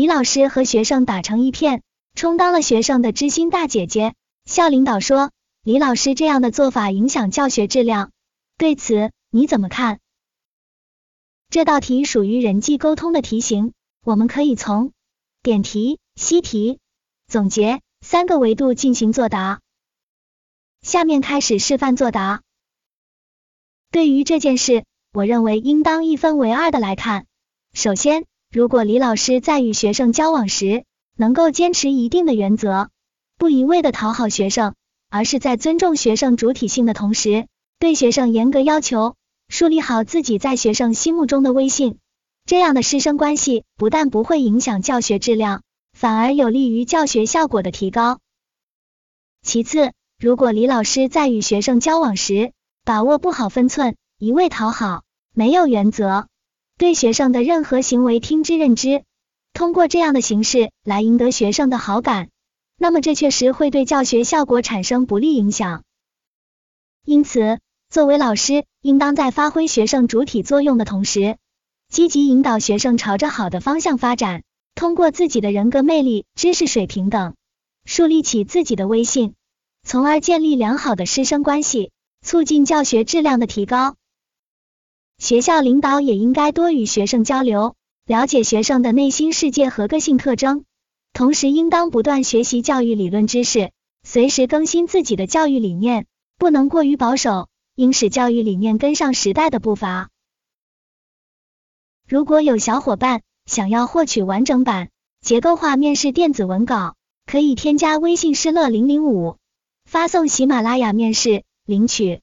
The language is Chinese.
李老师和学生打成一片，充当了学生的知心大姐姐。校领导说，李老师这样的做法影响教学质量，对此你怎么看？这道题属于人际沟通的题型，我们可以从点题、析题、总结三个维度进行作答。下面开始示范作答。对于这件事，我认为应当一分为二的来看。首先，如果李老师在与学生交往时，能够坚持一定的原则，不一味的讨好学生，而是在尊重学生主体性的同时，对学生严格要求。树立好自己在学生心目中的威信，这样的师生关系不但不会影响教学质量，反而有利于教学效果的提高。其次，如果李老师在与学生交往时把握不好分寸，一味讨好，没有原则，对学生的任何行为听之任之，通过这样的形式来赢得学生的好感，那么这确实会对教学效果产生不利影响。因此，作为老师，应当在发挥学生主体作用的同时，积极引导学生朝着好的方向发展，通过自己的人格魅力、知识水平等，树立起自己的威信，从而建立良好的师生关系，促进教学质量的提高。学校领导也应该多与学生交流，了解学生的内心世界和个性特征，同时应当不断学习教育理论知识，随时更新自己的教育理念，不能过于保守。应使教育理念跟上时代的步伐。如果有小伙伴想要获取完整版结构化面试电子文稿，可以添加微信“失乐零零五”，发送喜马拉雅面试领取。